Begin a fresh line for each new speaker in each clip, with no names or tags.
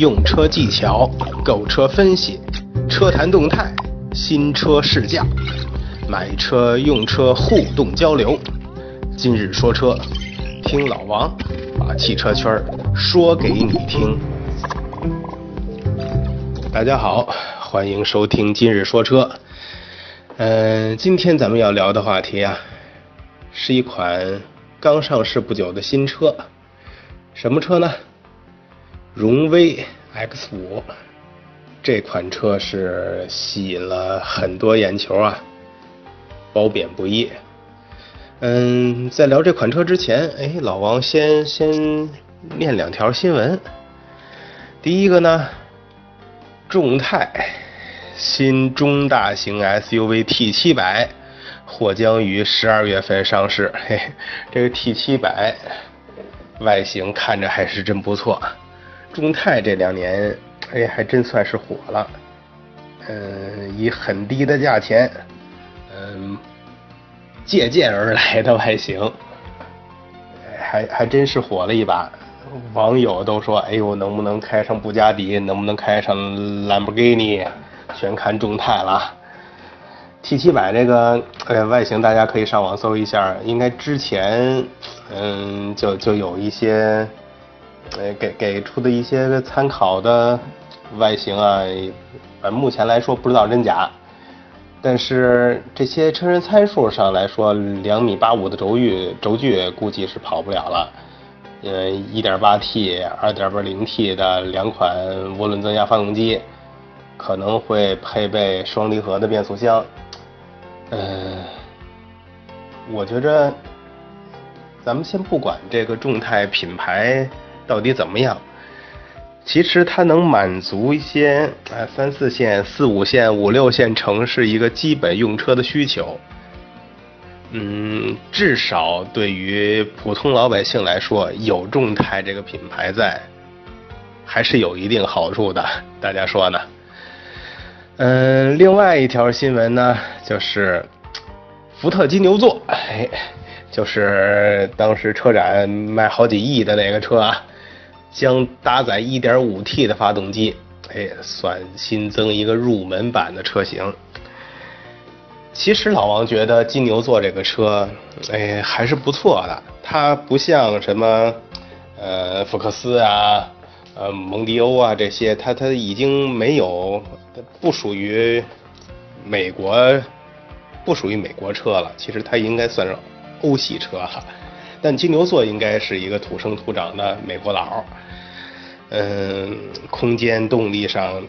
用车技巧、购车分析、车坛动态、新车试驾，买车用车互动交流。今日说车，听老王把汽车圈说给你听。大家好，欢迎收听今日说车。嗯，今天咱们要聊的话题啊，是一款刚上市不久的新车。什么车呢？荣威 X5。这款车是吸引了很多眼球啊，褒贬不一。嗯，在聊这款车之前，哎，老王先先念两条新闻。第一个呢，众泰新中大型 SUV T700 或将于十二月份上市。嘿，这个 T700 外形看着还是真不错。众泰这两年，哎，还真算是火了。嗯，以很低的价钱，嗯。借鉴而来的外形，还还真是火了一把。网友都说：“哎呦，能不能开上布加迪？能不能开上兰博基尼？全看众泰了。”T700 这个呃外形，大家可以上网搜一下。应该之前嗯就就有一些呃给给出的一些参考的外形啊，呃目前来说不知道真假。但是这些车身参数上来说，两米八五的轴距，轴距估计是跑不了了。呃，一点八 T、二点八零 T 的两款涡轮增压发动机，可能会配备双离合的变速箱。嗯，我觉着，咱们先不管这个众泰品牌到底怎么样。其实它能满足一些啊三四线、四五线、五六线城市一个基本用车的需求。嗯，至少对于普通老百姓来说，有众泰这个品牌在，还是有一定好处的。大家说呢？嗯，另外一条新闻呢，就是福特金牛座，哎，就是当时车展卖好几亿的那个车啊。将搭载 1.5T 的发动机，哎，算新增一个入门版的车型。其实老王觉得金牛座这个车，哎，还是不错的。它不像什么，呃，福克斯啊，呃，蒙迪欧啊这些，它它已经没有，不属于美国，不属于美国车了。其实它应该算是欧系车了。但金牛座应该是一个土生土长的美国佬，嗯，空间动力上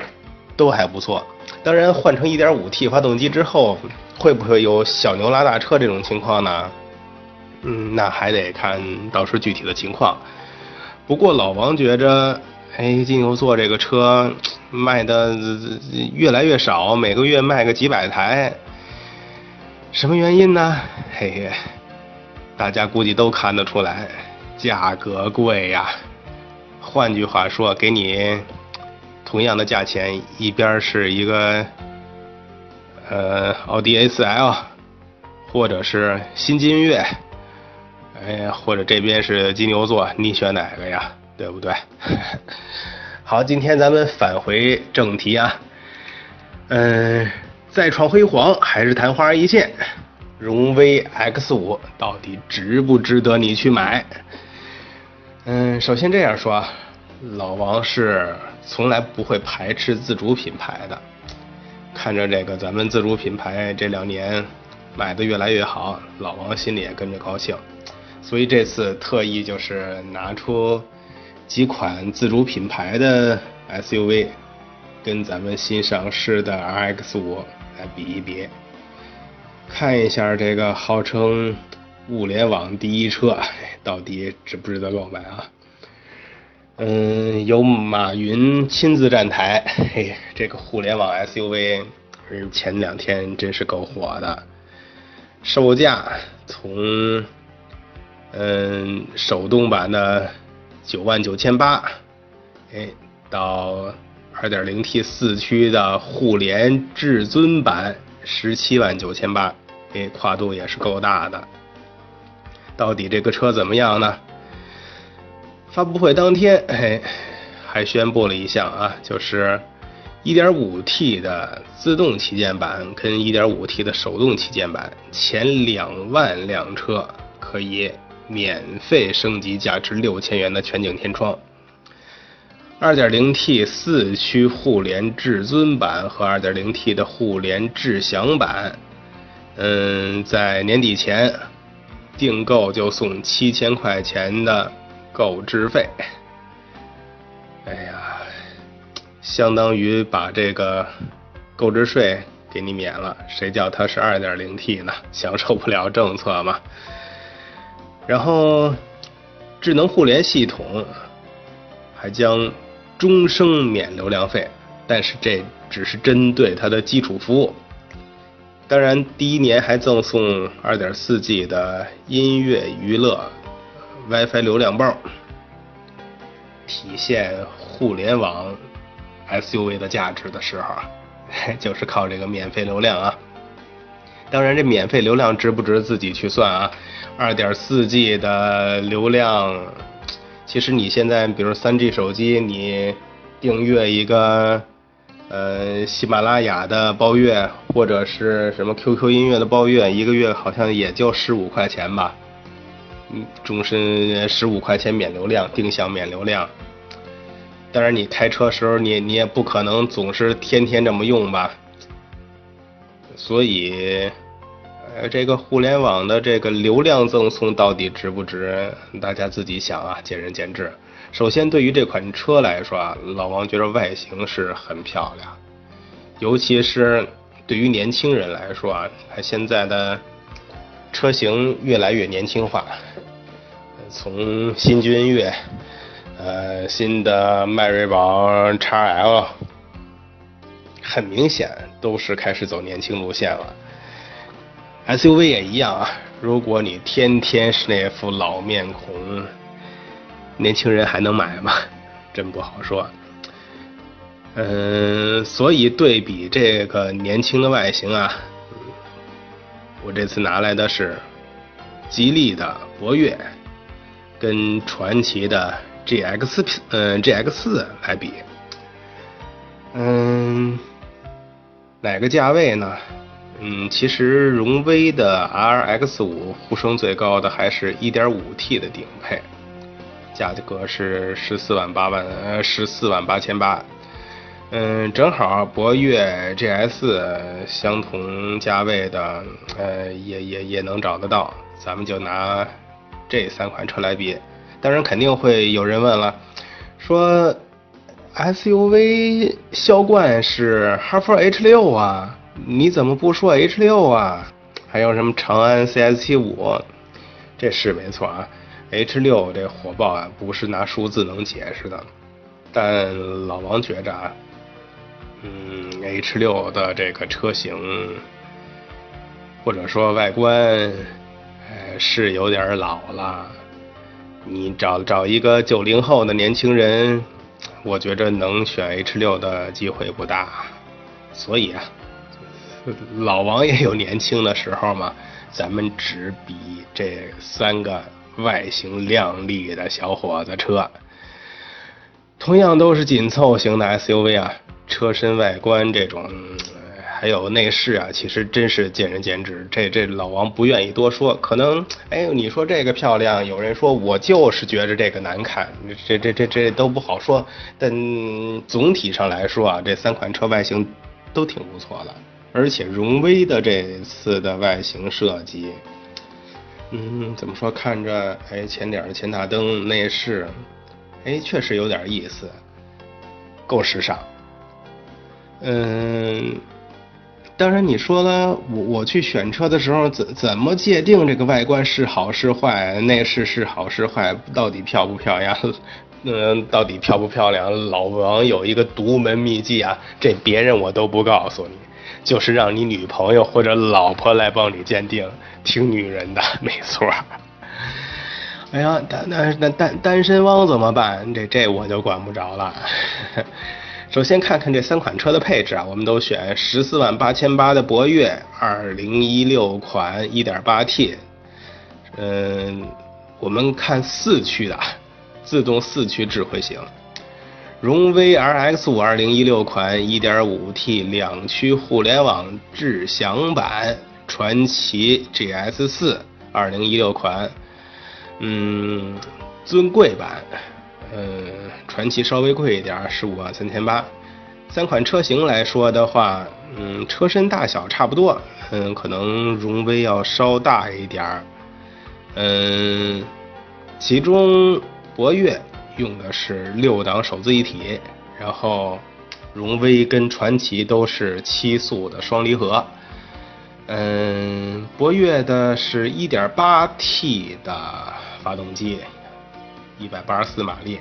都还不错。当然，换成 1.5T 发动机之后，会不会有小牛拉大车这种情况呢？嗯，那还得看到时具体的情况。不过老王觉着，哎，金牛座这个车卖的越来越少，每个月卖个几百台，什么原因呢？嘿嘿。大家估计都看得出来，价格贵呀。换句话说，给你同样的价钱，一边是一个呃奥迪 A4L，或者是新金悦，哎，或者这边是金牛座，你选哪个呀？对不对？好，今天咱们返回正题啊。嗯，再创辉煌，还是昙花一现。荣威 X5 到底值不值得你去买？嗯，首先这样说啊，老王是从来不会排斥自主品牌的。看着这个咱们自主品牌这两年卖的越来越好，老王心里也跟着高兴。所以这次特意就是拿出几款自主品牌的 SUV，跟咱们新上市的 RX5 来比一比。看一下这个号称物联网第一车，到底值不值得购买啊？嗯，由马云亲自站台，嘿，这个互联网 SUV 前两天真是够火的，售价从嗯手动版的九万九千八，哎，到二点零 T 四驱的互联至尊版十七万九千八。哎，跨度也是够大的。到底这个车怎么样呢？发布会当天，哎，还宣布了一项啊，就是 1.5T 的自动旗舰版跟 1.5T 的手动旗舰版前两万辆车可以免费升级价值六千元的全景天窗。2.0T 四驱互联至尊版和 2.0T 的互联智享版，嗯，在年底前订购就送七千块钱的购置费。哎呀，相当于把这个购置税给你免了，谁叫它是 2.0T 呢？享受不了政策嘛。然后，智能互联系统还将。终生免流量费，但是这只是针对它的基础服务。当然，第一年还赠送 2.4G 的音乐娱乐 WiFi 流量包，体现互联网 SUV 的价值的时候，就是靠这个免费流量啊。当然，这免费流量值不值自己去算啊。2.4G 的流量。其实你现在，比如三 G 手机，你订阅一个呃喜马拉雅的包月，或者是什么 QQ 音乐的包月，一个月好像也就十五块钱吧。嗯，终身十五块钱免流量，定向免流量。当然，你开车时候，你你也不可能总是天天这么用吧。所以。呃，这个互联网的这个流量赠送到底值不值？大家自己想啊，见仁见智。首先，对于这款车来说啊，老王觉得外形是很漂亮，尤其是对于年轻人来说啊，现在的车型越来越年轻化，从新君越，呃，新的迈锐宝 XL，很明显都是开始走年轻路线了。SUV 也一样啊，如果你天天是那副老面孔，年轻人还能买吗？真不好说。嗯，所以对比这个年轻的外形啊，我这次拿来的是吉利的博越，跟传祺的 GX 嗯 GX 来比，嗯，哪个价位呢？嗯，其实荣威的 RX 五呼声最高的还是一点五 T 的顶配，价格是十四万八万，呃，十四万八千八。嗯，正好博越 GS 相同价位的，呃，也也也能找得到。咱们就拿这三款车来比，当然肯定会有人问了，说 SUV 销冠是哈弗 H 六啊。你怎么不说 H 六啊？还有什么长安 CS 七五？这是没错啊，H 六这火爆啊，不是拿数字能解释的。但老王觉着啊，嗯，H 六的这个车型或者说外观，哎，是有点老了。你找找一个九零后的年轻人，我觉着能选 H 六的机会不大。所以啊。老王也有年轻的时候嘛，咱们只比这三个外形靓丽的小伙子车，同样都是紧凑型的 SUV 啊，车身外观这种，还有内饰啊，其实真是见仁见智。这这老王不愿意多说，可能哎，你说这个漂亮，有人说我就是觉着这个难看，这这这这都不好说。但总体上来说啊，这三款车外形都挺不错的。而且荣威的这次的外形设计，嗯，怎么说？看着，哎，前脸的前大灯，内饰，哎，确实有点意思，够时尚。嗯，当然你说了，我我去选车的时候，怎怎么界定这个外观是好是坏，内饰是好是坏，到底漂不漂亮？嗯，到底漂不漂亮？老王有一个独门秘籍啊，这别人我都不告诉你。就是让你女朋友或者老婆来帮你鉴定，听女人的，没错。哎呀，单那那单单身汪怎么办？这这我就管不着了。首先看看这三款车的配置啊，我们都选十四万八千八的博越，二零一六款一点八 T。嗯，我们看四驱的，自动四驱智慧型。荣威 RX 五二零一六款 1.5T 两驱互联网智享版，传祺 GS 四二零一六款，嗯，尊贵版，嗯，传祺稍微贵一点，十五万三千八。三款车型来说的话，嗯，车身大小差不多，嗯，可能荣威要稍大一点儿，嗯，其中博越。用的是六档手自一体，然后荣威跟传祺都是七速的双离合，嗯，博越的是一点八 T 的发动机，一百八十四马力，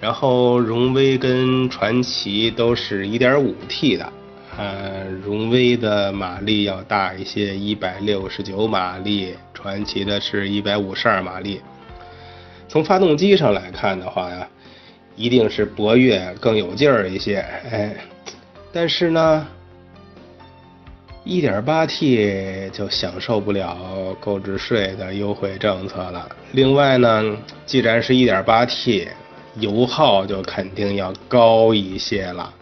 然后荣威跟传祺都是一点五 T 的，呃，荣威的马力要大一些，一百六十九马力，传祺的是一百五十二马力。从发动机上来看的话呀，一定是博越更有劲儿一些，哎，但是呢，1.8T 就享受不了购置税的优惠政策了。另外呢，既然是一点八 T，油耗就肯定要高一些了。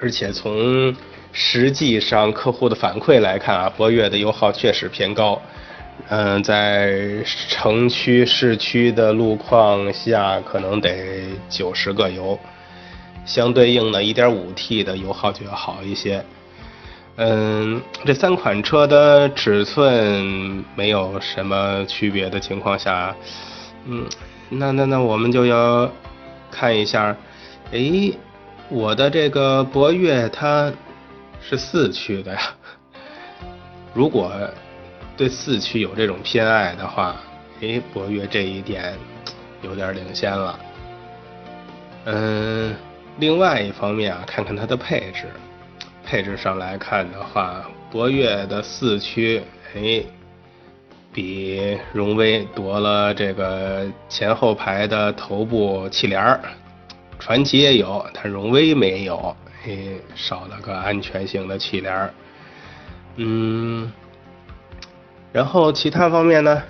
而且从实际上客户的反馈来看啊，博越的油耗确实偏高。嗯，在城区、市区的路况下，可能得九十个油，相对应的 1.5T 的油耗就要好一些。嗯，这三款车的尺寸没有什么区别的情况下，嗯，那那那我们就要看一下，哎，我的这个博越它是四驱的呀，如果。对四驱有这种偏爱的话，哎，博越这一点有点领先了。嗯，另外一方面啊，看看它的配置，配置上来看的话，博越的四驱，哎，比荣威多了这个前后排的头部气帘儿，传祺也有，但荣威没有，哎，少了个安全性的气帘儿。嗯。然后其他方面呢？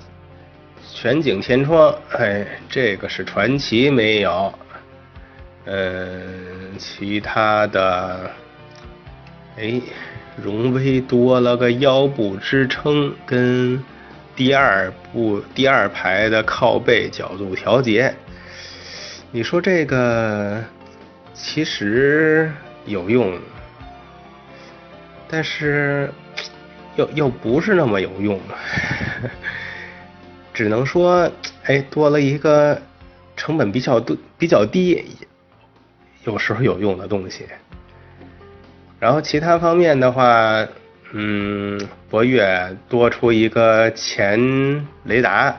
全景天窗，哎，这个是传奇没有。嗯，其他的，哎，荣威多了个腰部支撑跟第二部第二排的靠背角度调节。你说这个其实有用，但是。又又不是那么有用，只能说，哎，多了一个成本比较多、比较低，有时候有用的东西。然后其他方面的话，嗯，博越多出一个前雷达，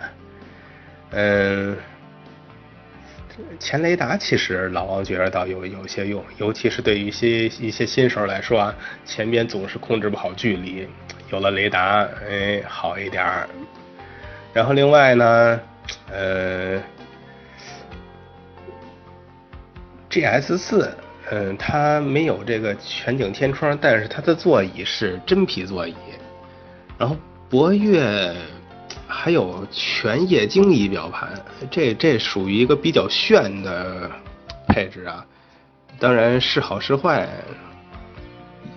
嗯，前雷达其实老王觉得倒有有些用，尤其是对于一些一些新手来说啊，前边总是控制不好距离。有了雷达，哎，好一点儿。然后另外呢，呃，GS 四，嗯，它没有这个全景天窗，但是它的座椅是真皮座椅。然后博越还有全液晶仪表盘，这这属于一个比较炫的配置啊。当然是好是坏。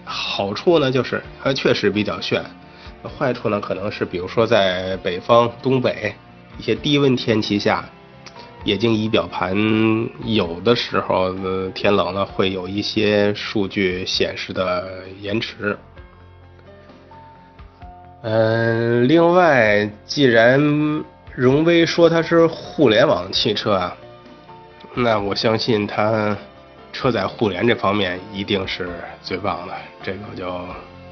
好处呢，就是它确实比较炫；坏处呢，可能是比如说在北方、东北一些低温天气下，液晶仪表盘有的时候天冷了会有一些数据显示的延迟。嗯，另外，既然荣威说它是互联网汽车啊，那我相信它。车载互联这方面一定是最棒的，这个就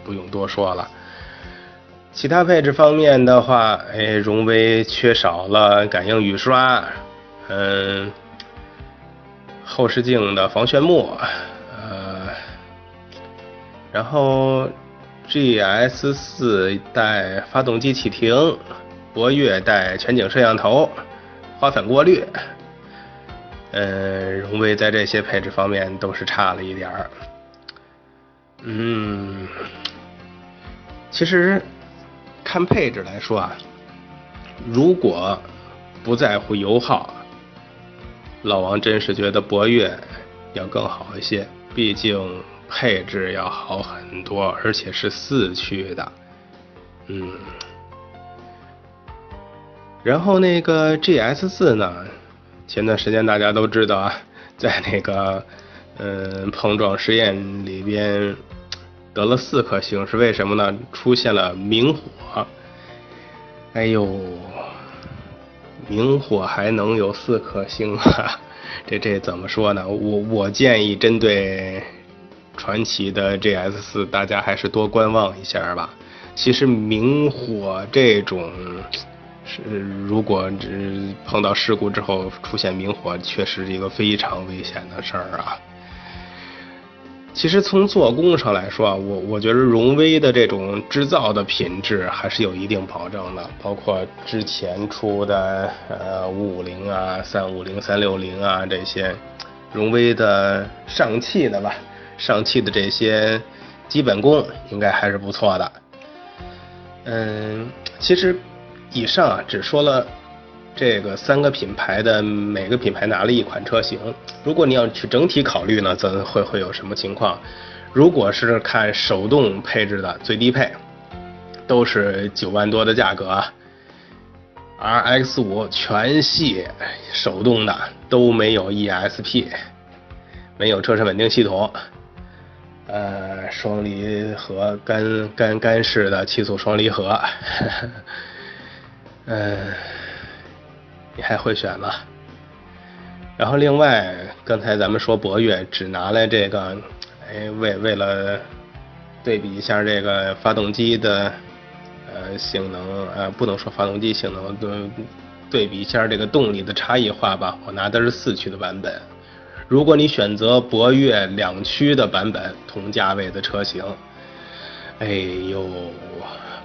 不用多说了。其他配置方面的话，哎，荣威缺少了感应雨刷，嗯，后视镜的防眩目，呃，然后 GS 四带发动机启停，博越带全景摄像头，花粉过滤。呃，荣威在这些配置方面都是差了一点儿。嗯，其实看配置来说啊，如果不在乎油耗，老王真是觉得博越要更好一些，毕竟配置要好很多，而且是四驱的，嗯。然后那个 GS 四呢，前段时间大家都知道啊，在那个嗯碰撞实验里边得了四颗星，是为什么呢？出现了明火，哎呦，明火还能有四颗星啊？这这怎么说呢？我我建议针对传奇的 GS 四，大家还是多观望一下吧。其实明火这种。是，如果只碰到事故之后出现明火，确实是一个非常危险的事儿啊。其实从做工上来说啊，我我觉得荣威的这种制造的品质还是有一定保证的，包括之前出的呃五五零啊、三五零、三六零啊这些，荣威的上汽的吧，上汽的这些基本功应该还是不错的。嗯，其实。以上啊，只说了这个三个品牌的每个品牌拿了一款车型。如果你要去整体考虑呢，则会会有什么情况？如果是看手动配置的最低配，都是九万多的价格。RX 五全系手动的都没有 ESP，没有车身稳定系统，呃，双离合干干干式的七速双离合。嗯，你还会选吗？然后另外，刚才咱们说博越只拿来这个，哎，为为了对比一下这个发动机的呃性能，呃，不能说发动机性能，对对比一下这个动力的差异化吧。我拿的是四驱的版本。如果你选择博越两驱的版本，同价位的车型，哎呦，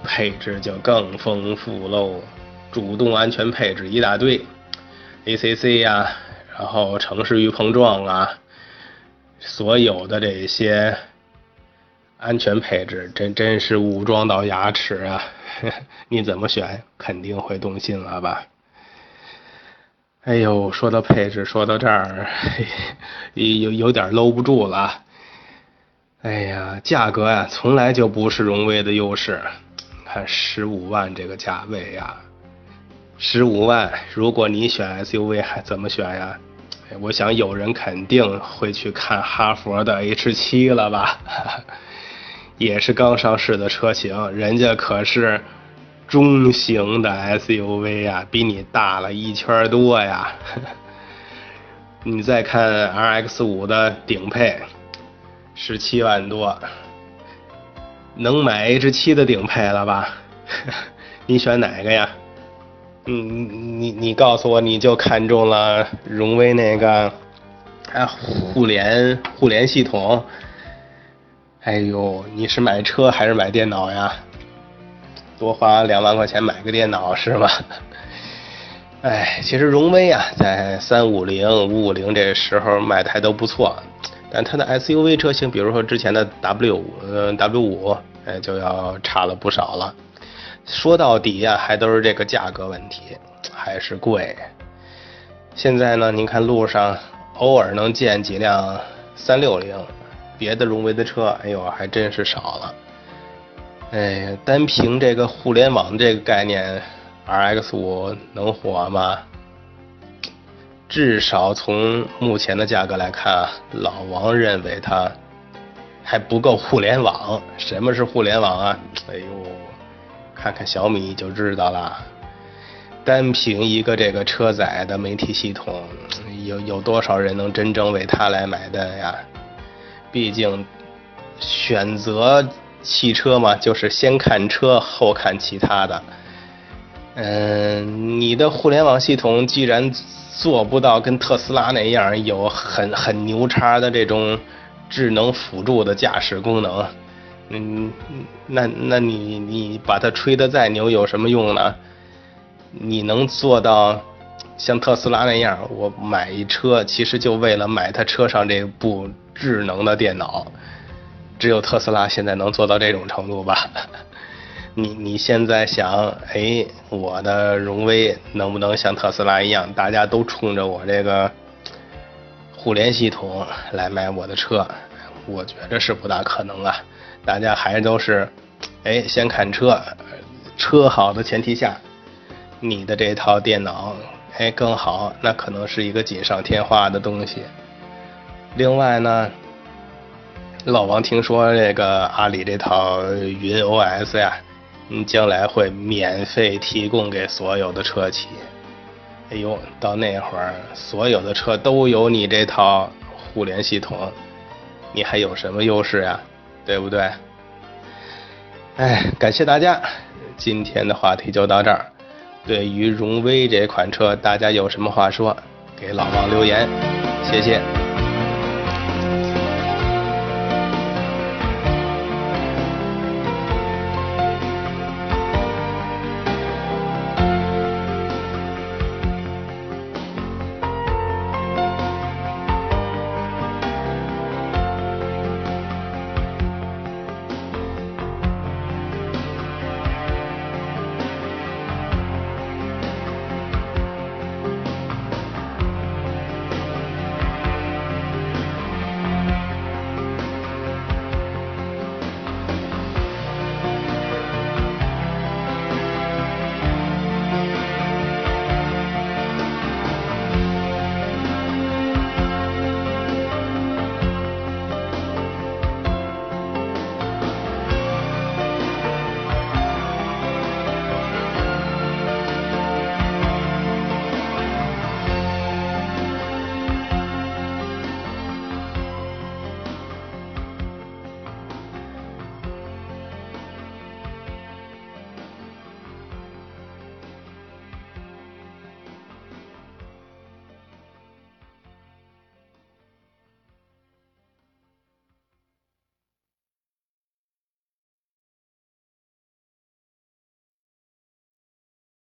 配置就更丰富喽。主动安全配置一大堆，ACC 呀，然后城市预碰撞啊，所有的这些安全配置，真真是武装到牙齿啊！你怎么选，肯定会动心了吧？哎呦，说到配置，说到这儿，有有点搂不住了。哎呀，价格呀，从来就不是荣威的优势。看十五万这个价位呀。十五万，如果你选 SUV 还怎么选呀？我想有人肯定会去看哈佛的 H 七了吧，也是刚上市的车型，人家可是中型的 SUV 啊，比你大了一圈多呀。你再看 RX 五的顶配，十七万多，能买 H 七的顶配了吧？你选哪个呀？嗯，你你告诉我，你就看中了荣威那个啊互联互联系统？哎呦，你是买车还是买电脑呀？多花两万块钱买个电脑是吗？哎，其实荣威啊，在三五零、五五零这时候卖的还都不错，但它的 SUV 车型，比如说之前的 W 五、嗯 W 五，哎，就要差了不少了。说到底呀，还都是这个价格问题，还是贵。现在呢，您看路上偶尔能见几辆三六零，别的荣威的车，哎呦，还真是少了。哎，单凭这个互联网这个概念，RX 五能火吗？至少从目前的价格来看，老王认为它还不够互联网。什么是互联网啊？哎呦！看看小米就知道了，单凭一个这个车载的媒体系统，有有多少人能真正为它来买单呀？毕竟选择汽车嘛，就是先看车后看其他的。嗯，你的互联网系统既然做不到跟特斯拉那样有很很牛叉的这种智能辅助的驾驶功能。嗯，那那你你把它吹得再牛有什么用呢？你能做到像特斯拉那样，我买一车其实就为了买它车上这部智能的电脑，只有特斯拉现在能做到这种程度吧？你你现在想，哎，我的荣威能不能像特斯拉一样，大家都冲着我这个互联系统来买我的车，我觉着是不大可能啊。大家还都是，哎，先看车，车好的前提下，你的这套电脑，哎，更好，那可能是一个锦上添花的东西。另外呢，老王听说这个阿里这套云 OS 呀，嗯将来会免费提供给所有的车企。哎呦，到那会儿，所有的车都有你这套互联系统，你还有什么优势呀？对不对？哎，感谢大家，今天的话题就到这儿。对于荣威这款车，大家有什么话说，给老王留言，谢谢。